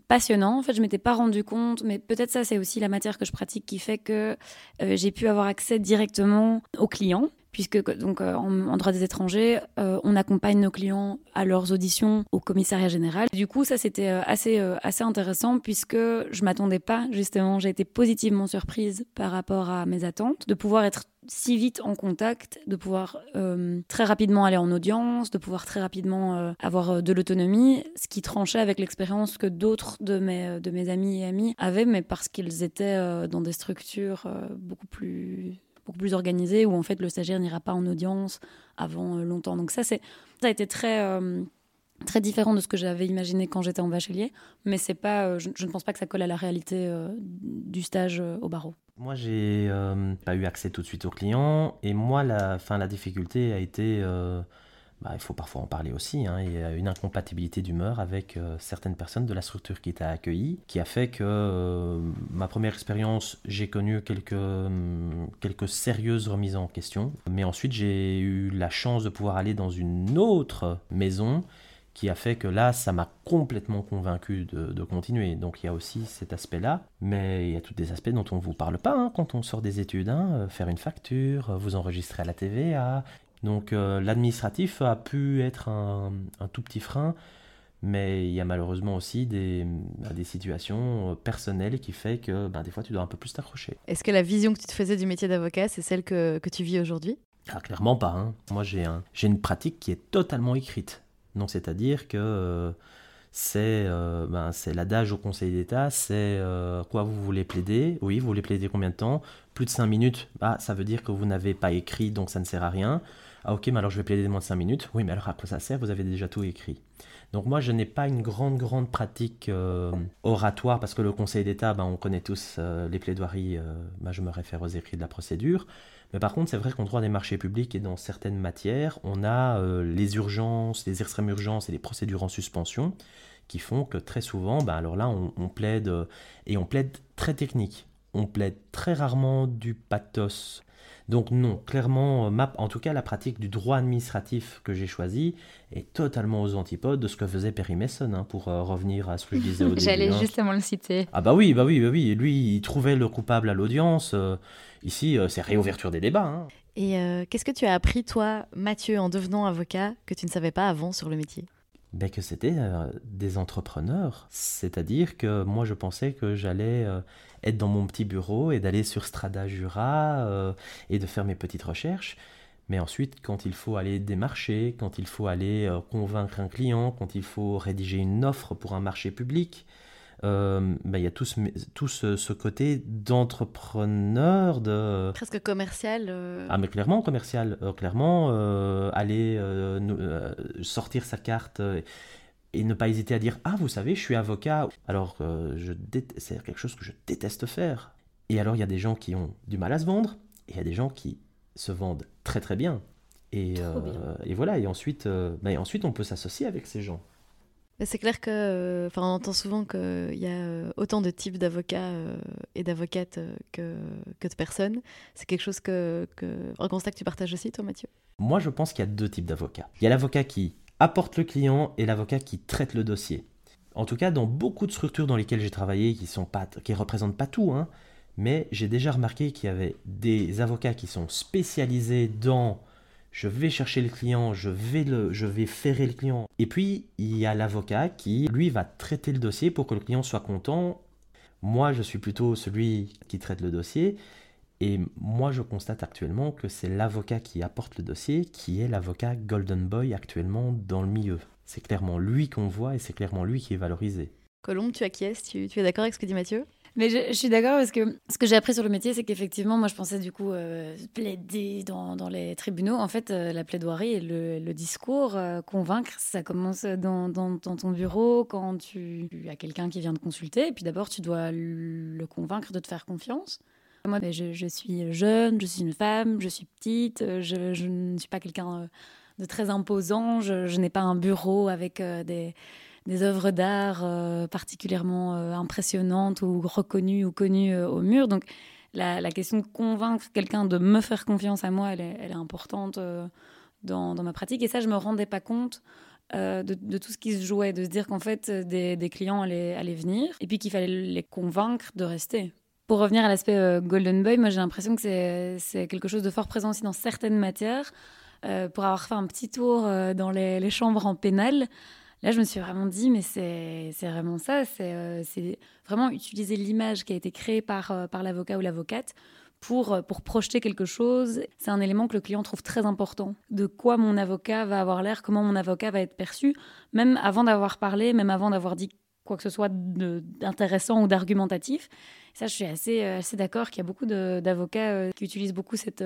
passionnant. En fait, je m'étais pas rendu compte, mais peut-être ça, c'est aussi la matière que je pratique qui fait que j'ai pu avoir accès directement aux clients puisque donc euh, en, droit des étrangers, euh, on accompagne nos clients à leurs auditions au commissariat général. Du coup, ça c'était euh, assez assez intéressant puisque je m'attendais pas justement, j'ai été positivement surprise par rapport à mes attentes de pouvoir être si vite en contact, de pouvoir très rapidement aller en audience, de pouvoir très rapidement avoir de l'autonomie, ce qui tranchait avec l'expérience que d'autres de mes, de mes amis et amis avaient, mais parce qu'ils étaient dans des structures beaucoup plus beaucoup plus organisé où en fait le stagiaire n'ira pas en audience avant euh, longtemps. Donc ça, c'est, ça a été très, euh, très différent de ce que j'avais imaginé quand j'étais en bachelier, mais c'est pas, euh, je, ne pense pas que ça colle à la réalité du stage au barreau. Moi, j'ai pas eu accès tout de suite aux clients et moi, la, fin, la difficulté a été bah, il faut parfois en parler aussi. Hein. Il y a une incompatibilité d'humeur avec euh, certaines personnes de la structure qui t'a accueilli, qui a fait que euh, ma première expérience, j'ai connu quelques, hum, quelques sérieuses remises en question. Mais ensuite, j'ai eu la chance de pouvoir aller dans une autre maison qui a fait que là, ça m'a complètement convaincu de, continuer. Donc il y a aussi cet aspect-là, mais il y a tous des aspects dont on ne vous parle pas hein, quand on sort des études. Hein. Euh, faire une facture, vous enregistrer à la TVA, donc euh, l'administratif a pu être un, tout petit frein, mais il y a malheureusement aussi des, bah, des situations euh, personnelles qui fait que bah, des fois tu dois un peu plus t'accrocher. Est-ce que la vision que tu te faisais du métier d'avocat, c'est celle que, que, tu vis aujourd'hui? Ah, Clairement pas. Hein. Moi j'ai un, une pratique qui est totalement écrite. Donc c'est-à-dire que... Euh, c'est ben, l'adage au Conseil d'État, c'est quoi vous voulez plaider? Oui, vous voulez plaider combien de temps? Plus de 5 minutes, bah, ça veut dire que vous n'avez pas écrit, donc ça ne sert à rien. Ah ok, mais alors je vais plaider moins de 5 minutes. Oui, mais alors à quoi ça sert Vous avez déjà tout écrit. Donc moi, je n'ai pas une grande, grande pratique euh, oratoire, parce que le Conseil d'État, ben, on connaît tous euh, les plaidoiries, euh, ben, je me réfère aux écrits de la procédure. Mais par contre, c'est vrai qu'en droit des marchés publics et dans certaines matières, on a les urgences, les extrêmes urgences et les procédures en suspension, qui font que très souvent, ben, alors là, on plaide, et on plaide très technique. On plaide très rarement du pathos donc non, clairement, euh, en tout cas la pratique du droit administratif que j'ai choisi est totalement aux antipodes de ce que faisait Perry Mason, hein, pour euh, revenir à ce que je disais au début. J'allais hein. justement le citer. Ah bah oui, bah oui, bah oui. Lui, il trouvait le coupable à l'audience. Euh, ici, c'est réouverture des débats. Hein. Et qu'est-ce que tu as appris, toi, Mathieu, en devenant avocat, que tu ne savais pas avant sur le métier? Ben que c'était des entrepreneurs. C'est-à-dire que moi, je pensais que j'allais être dans mon petit bureau et d'aller sur Strada Jura euh, et de faire mes petites recherches. Mais ensuite, quand il faut aller démarcher, quand il faut aller euh, convaincre un client, quand il faut rédiger une offre pour un marché public, euh, ben, il y a tout ce, tout ce, côté d'entrepreneur, de... Presque commercial. Ah mais clairement commercial, clairement aller sortir sa carte et ne pas hésiter à dire ah vous savez je suis avocat alors euh, je c'est quelque chose que je déteste faire. Et alors il y a des gens qui ont du mal à se vendre et il y a des gens qui se vendent très très bien. Et, euh, et voilà. Et ensuite euh, bah, ensuite on peut s'associer avec ces gens C'est clair que, enfin, on entend souvent qu'il y a autant de types d'avocats et d'avocates que, que, de personnes. C'est quelque chose que, que, un constat que tu partages aussi, toi, Mathieu? Moi, je pense qu'il y a deux types d'avocats. Il y a l'avocat qui apporte le client et l'avocat qui traite le dossier. En tout cas, dans beaucoup de structures dans lesquelles j'ai travaillé, qui sont pas, qui représentent pas tout, hein, mais j'ai déjà remarqué qu'il y avait des avocats qui sont spécialisés dans je vais chercher le client, je vais, le, je vais ferrer le client. Et puis, il y a l'avocat qui, lui, va traiter le dossier pour que le client soit content. Moi, je suis plutôt celui qui traite le dossier. Et moi, je constate actuellement que c'est l'avocat qui apporte le dossier qui est l'avocat Golden Boy actuellement dans le milieu. C'est clairement lui qu'on voit et c'est clairement lui qui est valorisé. Colombe, tu acquiesces tu, tu es d'accord avec ce que dit Mathieu? Mais je, suis d'accord parce que ce que j'ai appris sur le métier, c'est qu'effectivement, moi, je pensais du coup euh, plaider dans, dans, les tribunaux. En fait, euh, la plaidoirie et le, discours, euh, convaincre, ça commence dans, dans, ton bureau quand tu, as quelqu'un qui vient te consulter. Et puis d'abord, tu dois le convaincre de te faire confiance. Moi, je, suis jeune, je suis une femme, je suis petite, je ne suis pas quelqu'un de très imposant, je, n'ai pas un bureau avec des des œuvres d'art euh, particulièrement euh, impressionnantes ou reconnues ou connues euh, au mur. Donc la, question de convaincre quelqu'un de me faire confiance à moi, elle est, importante dans, ma pratique. Et ça, je me rendais pas compte de, tout ce qui se jouait, de se dire qu'en fait, des, clients allaient, allaient, venir et puis qu'il fallait les convaincre de rester. Pour revenir à l'aspect Golden Boy, moi j'ai l'impression que c'est quelque chose de fort présent aussi dans certaines matières. pour avoir fait un petit tour dans les, les chambres en pénal, Là, je me suis vraiment dit, mais c'est vraiment ça, euh, c'est vraiment utiliser l'image qui a été créée par, euh, l'avocat ou l'avocate pour, euh, pour projeter quelque chose. C'est un élément que le client trouve très important. De quoi mon avocat va avoir l'air, comment mon avocat va être perçu, même avant d'avoir parlé, même avant d'avoir dit quoi que ce soit d'intéressant ou d'argumentatif. Ça, je suis assez, d'accord qu'il y a beaucoup d'avocats qui utilisent beaucoup cette,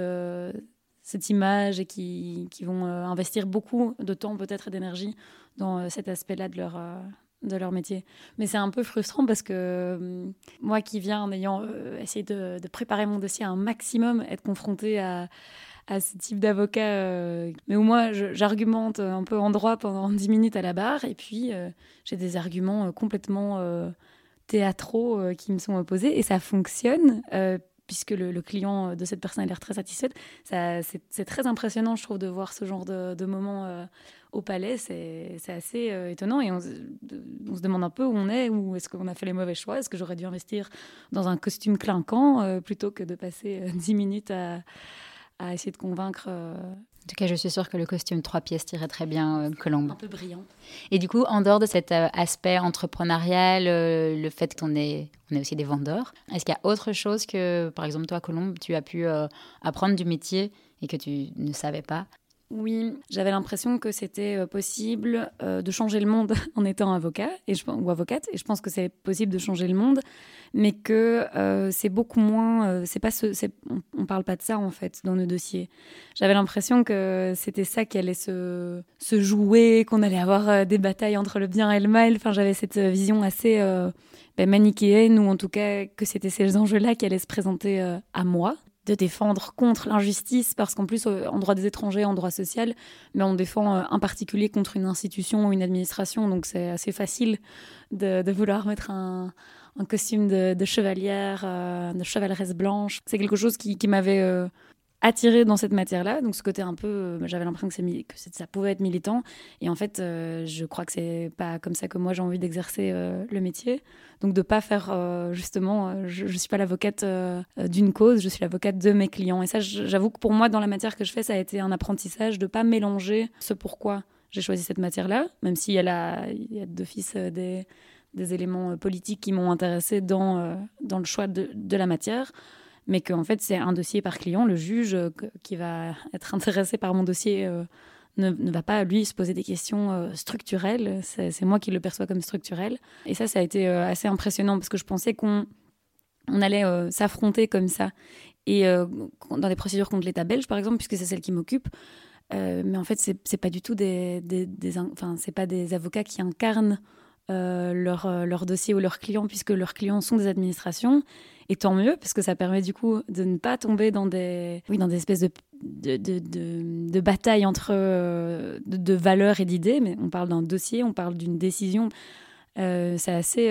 cette image et qui, qui vont investir beaucoup de temps peut-être et d'énergie dans euh, cet aspect-là de leur, euh, de leur métier. Mais c'est un peu frustrant parce que euh, moi qui viens en ayant essayé de, préparer mon dossier un maximum, être confrontée à, à ce type d'avocat, mais où moi j'argumente un peu en droit pendant 10 minutes à la barre, et puis j'ai des arguments complètement théâtraux qui me sont opposés, et ça fonctionne puisque le, client de cette personne a l'air très satisfait. C'est très impressionnant, je trouve, de voir ce genre de, de moments au palais, c'est assez euh, étonnant et on, se demande un peu où on est, ou est-ce qu'on a fait les mauvais choix, est-ce que j'aurais dû investir dans un costume clinquant euh, plutôt que de passer euh, dix minutes à, essayer de convaincre. En tout cas, je suis sûre que le costume trois pièces tirait très bien Colombe. Un peu brillant. Et du coup, en dehors de cet aspect entrepreneurial, le fait qu'on est, on est aussi des vendeurs, est-ce qu'il y a autre chose que, par exemple, toi, Colombe, tu as pu apprendre du métier et que tu ne savais pas oui, j'avais l'impression que c'était euh, possible euh, de changer le monde en étant avocat et ou avocate, et je pense que c'est possible de changer le monde, mais que euh, c'est beaucoup moins. c'est pas ce, on, on, parle pas de ça en fait dans nos dossiers. J'avais l'impression que c'était ça qui allait se, se jouer, qu'on allait avoir des batailles entre le bien et le mal. Enfin, j'avais cette vision assez ben, manichéenne, ou en tout cas que c'était ces enjeux-là qui allaient se présenter à moi de défendre contre l'injustice, parce qu'en plus, euh, en droit des étrangers, en droit social, mais on défend euh, un particulier contre une institution ou une administration, donc c'est assez facile de, vouloir mettre un, costume de, chevalière, euh, de chevaleresse blanche. C'est quelque chose qui, m'avait attiré dans cette matière-là. Donc ce côté un peu, euh, j'avais l'impression que, que ça pouvait être militant. Et en fait, euh, je crois que c'est pas comme ça que moi j'ai envie d'exercer euh, le métier. Donc de pas faire justement, je, je suis pas l'avocate d'une cause, je suis l'avocate de mes clients. Et ça, j'avoue que pour moi, dans la matière que je fais, ça a été un apprentissage de pas mélanger ce pourquoi j'ai choisi cette matière-là, même y a, y a d'office des, éléments politiques qui m'ont intéressé dans, le choix de la matière mais qu'en fait, c'est un dossier par client. Le juge euh, qui va être intéressé par mon dossier euh, ne, va pas, lui, se poser des questions euh, structurelles. C'est moi qui le perçois comme structurel. Et ça, ça a été assez impressionnant parce que je pensais qu'on on allait s'affronter comme ça. Et dans des procédures contre l'État belge, par exemple, puisque c'est celle qui m'occupe, mais en fait, c'est pas du tout des, des enfin, c'est pas des avocats qui incarnent leur, leur dossier ou leurs clients, puisque leurs clients sont des administrations et tant mieux, parce que ça permet du coup de ne pas tomber dans des, oui, dans des espèces de, de, de, de, bataille entre de, valeurs et d'idées, mais on parle d'un dossier, on parle d'une décision. c'est assez,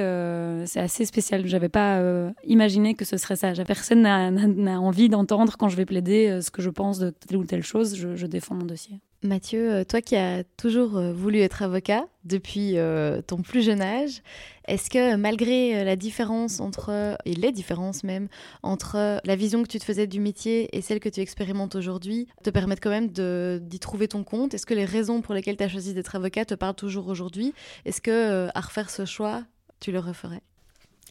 c'est assez spécial. J'avais pas imaginé que ce serait ça. Personne n'a envie d'entendre quand je vais plaider ce que je pense de telle ou telle chose. je défends mon dossier. Mathieu, euh, toi qui as toujours euh, voulu être avocat depuis euh, ton plus jeune âge, est-ce que malgré la différence entre, et les différences même, entre la vision que tu te faisais du métier et celle que tu expérimentes aujourd'hui, te permettent quand même d'y trouver ton compte? Est-ce que les raisons pour lesquelles tu as choisi d'être avocat te parlent toujours aujourd'hui? Est-ce que à refaire ce choix, tu le referais?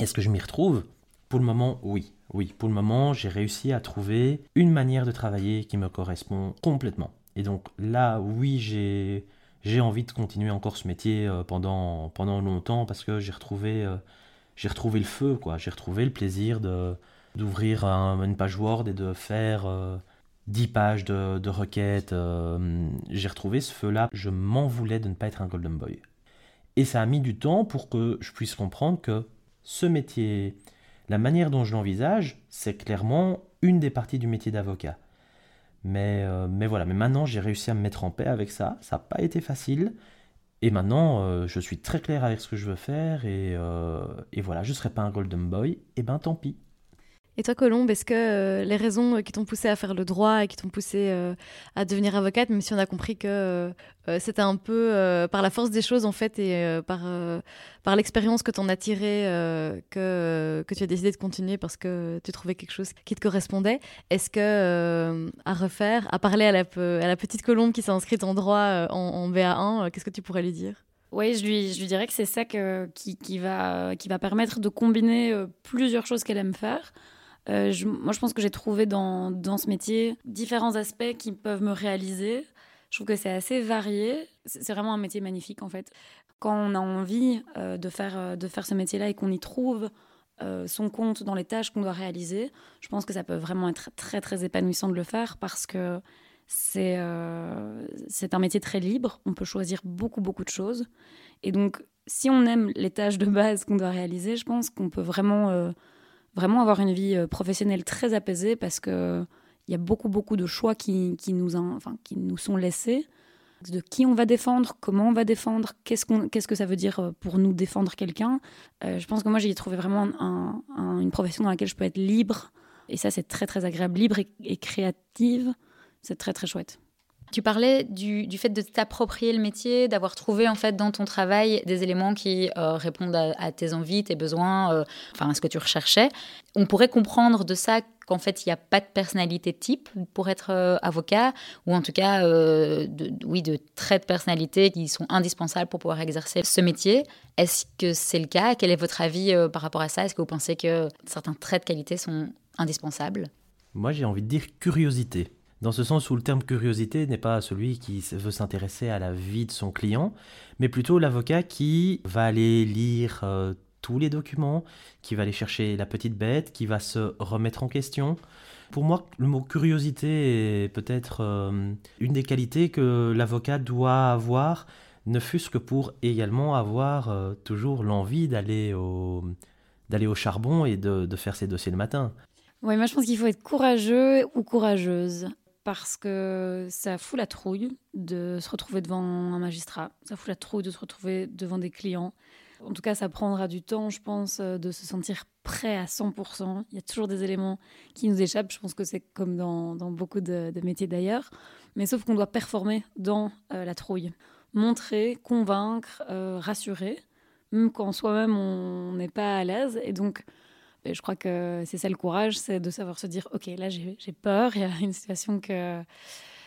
Est-ce que je m'y retrouve? Pour le moment, oui. Oui, pour le moment, j'ai réussi à trouver une manière de travailler qui me correspond complètement. Et donc là, oui, j'ai j'ai envie de continuer encore ce métier euh, pendant, pendant longtemps parce que j'ai retrouvé, euh, j'ai retrouvé le feu, quoi. J'ai retrouvé le plaisir de, d'ouvrir une page Word et de faire 10 euh, pages de, de requêtes. j'ai retrouvé ce feu-là. Je m'en voulais de ne pas être un Golden Boy. Et ça a mis du temps pour que je puisse comprendre que ce métier, la manière dont je l'envisage, c'est clairement une des parties du métier d'avocat. Mais, euh, mais voilà, mais maintenant j'ai réussi à me mettre en paix avec ça. Ça n'a pas été facile. Et maintenant, euh, je suis très clair avec ce que je veux faire. Et, euh, et voilà, je ne serai pas un Golden Boy. Et ben tant pis. Et toi, Colombe, est-ce que euh, les raisons euh, qui t'ont poussé à faire le droit et qui t'ont poussé euh, à devenir avocate, même si on a compris que c'était un peu par la force des choses, en fait, et par, par l'expérience que t'en as tirée, que, que tu as décidé de continuer parce que tu trouvais quelque chose qui te correspondait, est-ce que, à refaire, à parler à la, petite Colombe qui s'est inscrite en droit en, en BA1, qu'est-ce que tu pourrais lui dire? Oui, je lui, je lui dirais que c'est ça qui, qui, va, qui va permettre de combiner plusieurs choses qu'elle aime faire. Euh, moi, je pense que j'ai trouvé dans, dans, ce métier différents aspects qui peuvent me réaliser. Je trouve que c'est assez varié. C'est vraiment un métier magnifique, en fait. Quand on a envie euh, de, faire, euh, de faire ce métier-là et qu'on y trouve son compte dans les tâches qu'on doit réaliser, je pense que ça peut vraiment être très, très épanouissant de le faire parce que c'est c'est un métier très libre. On peut choisir beaucoup, beaucoup de choses. Et donc, si on aime les tâches de base qu'on doit réaliser, je pense qu'on peut vraiment vraiment avoir une vie euh, professionnelle très apaisée parce que il y a beaucoup beaucoup de choix qui, qui nous, enfin, qui nous sont laissés de qui on va défendre, comment on va défendre, qu'est-ce, qu'on, qu'est-ce que ça veut dire euh, pour nous défendre quelqu'un. Euh, je pense que moi, j'ai trouvé vraiment une profession dans laquelle je peux être libre. Et ça, c'est très, très agréable. Libre et créative, c'est très, très chouette. Tu parlais du, fait de t'approprier le métier, d'avoir trouvé en fait dans ton travail des éléments qui euh, répondent à, tes envies, tes besoins, euh, enfin à ce que tu recherchais. On pourrait comprendre de ça qu'en fait il n'y a pas de personnalité type pour être euh, avocat, ou en tout cas, de, oui, de traits de personnalité qui sont indispensables pour pouvoir exercer ce métier. Est-ce que c'est le cas? Quel est votre avis par rapport à ça? Est-ce que vous pensez que certains traits de qualité sont indispensables? Moi j'ai envie de dire curiosité dans ce sens où le terme curiosité n'est pas celui qui veut s'intéresser à la vie de son client, mais plutôt l'avocat qui va aller lire euh, tous les documents, qui va aller chercher la petite bête, qui va se remettre en question. Pour moi, le mot curiosité est peut-être euh, une des qualités que l'avocat doit avoir, ne fût-ce que pour également avoir euh, toujours l'envie d'aller au, d'aller au charbon et de, de faire ses dossiers le matin. Oui, moi je pense qu'il faut être courageux ou courageuse parce que ça fout la trouille de se retrouver devant un magistrat, ça fout la trouille de se retrouver devant des clients. En tout cas, ça prendra du temps, je pense, euh, de se sentir prêt à 100%. Il y a toujours des éléments qui nous échappent. Je pense que c'est comme dans, beaucoup de, métiers d'ailleurs. Mais sauf qu'on doit performer dans euh, la trouille. Montrer, convaincre, euh, rassurer, même quand soi-même on n'est pas à l'aise. Et donc, je crois que c'est ça le courage, c'est de savoir se dire, OK, là j'ai peur, il y a une situation que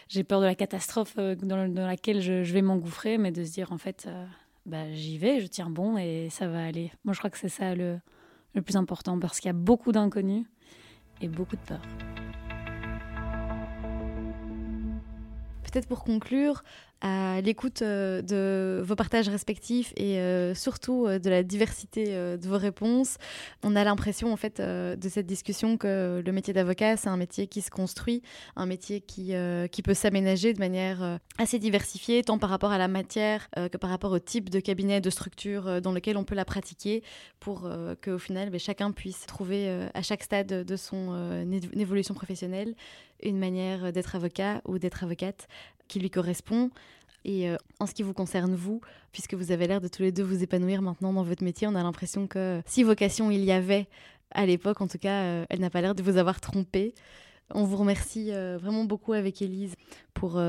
j'ai peur de la catastrophe euh, dans, laquelle je, vais m'engouffrer, mais de se dire, en fait, euh, bah, j'y vais, je tiens bon et ça va aller. Moi, je crois que c'est ça le, le plus important, parce qu'il y a beaucoup d'inconnus et beaucoup de peur. Peut-être pour conclure, à l'écoute euh, de vos partages respectifs et euh, surtout euh, de la diversité de vos réponses. On a l'impression en fait de cette discussion que le métier d'avocat c'est un métier qui se construit, un métier qui, qui peut s'aménager de manière assez diversifiée tant par rapport à la matière que par rapport au type de cabinet, de structure dans lequel on peut la pratiquer pour qu'au final ben, chacun puisse trouver à chaque stade de son évolution professionnelle une manière d'être avocat ou d'être avocate qui lui correspond. Et euh, en ce qui vous concerne, vous, puisque vous avez l'air de tous les deux vous épanouir maintenant dans votre métier, on a l'impression que si vocation il y avait à l'époque, en tout cas, euh, elle n'a pas l'air de vous avoir trompé. On vous remercie euh, vraiment beaucoup avec Élise pour,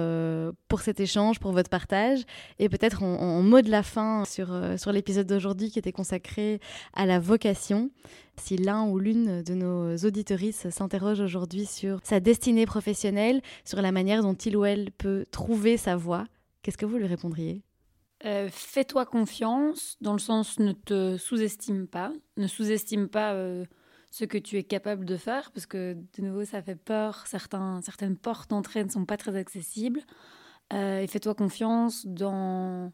pour cet échange, pour votre partage. Et peut-être en, mot de la fin sur, sur l'épisode d'aujourd'hui qui était consacré à la vocation. Si l'un ou l'une de nos auditorices s'interroge aujourd'hui sur sa destinée professionnelle, sur la manière dont il ou elle peut trouver sa voie, qu'est-ce que vous lui répondriez? Euh, Fais-toi confiance, dans le sens ne te sous-estime pas, ne sous-estime pas euh, ce que tu es capable de faire, parce que de nouveau ça fait peur, Certains, certaines portes d'entrée ne sont pas très accessibles. Euh, et fais-toi confiance dans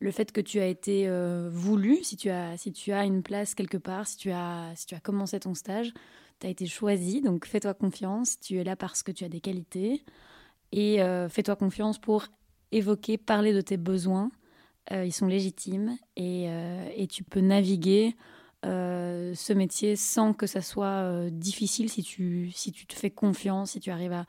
le fait que tu as été voulu, si tu as, si tu as une place quelque part, si tu as, si tu as commencé ton stage, tu as été choisi, donc fais-toi confiance, tu es là parce que tu as des qualités. Et fais-toi confiance pour évoquer, parler de tes besoins. Euh, ils sont légitimes et, euh, et tu peux naviguer euh, ce métier sans que ça soit difficile si tu, si tu te fais confiance, si tu arrives à,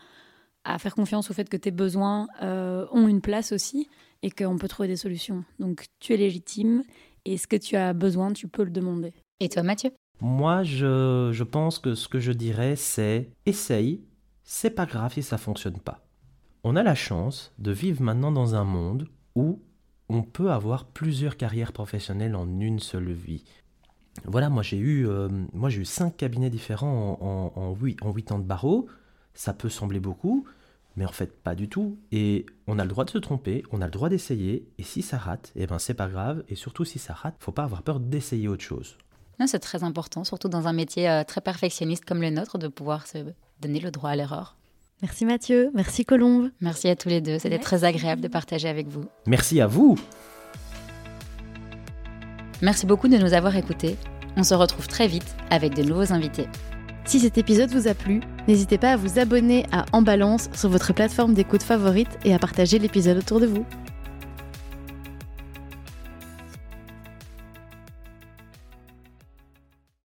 à faire confiance au fait que tes besoins ont une place aussi et qu'on peut trouver des solutions. Donc tu es légitime et ce que tu as besoin, tu peux le demander. Et toi Mathieu? Moi, je, je pense que ce que je dirais, c'est essaye, c'est pas grave si ça fonctionne pas. On a la chance de vivre maintenant dans un monde où on peut avoir plusieurs carrières professionnelles en une seule vie. Voilà, moi j'ai eu, euh, moi j'ai eu cinq cabinets différents en, en, 8, en ans de barreau. Ça peut sembler beaucoup, mais en fait pas du tout. Et on a le droit de se tromper, on a le droit d'essayer. Et si ça rate, eh ben c'est pas grave. Et surtout si ça rate, faut pas avoir peur d'essayer autre chose. C'est très important, surtout dans un métier euh, très perfectionniste comme le nôtre, de pouvoir se donner le droit à l'erreur. Merci Mathieu, merci Colombe. Merci à tous les deux, c'était très agréable de partager avec vous. Merci à vous. Merci beaucoup de nous avoir écoutés. On se retrouve très vite avec de nouveaux invités. Si cet épisode vous a plu, n'hésitez pas à vous abonner à En Balance sur votre plateforme d'écoute favorite et à partager l'épisode autour de vous.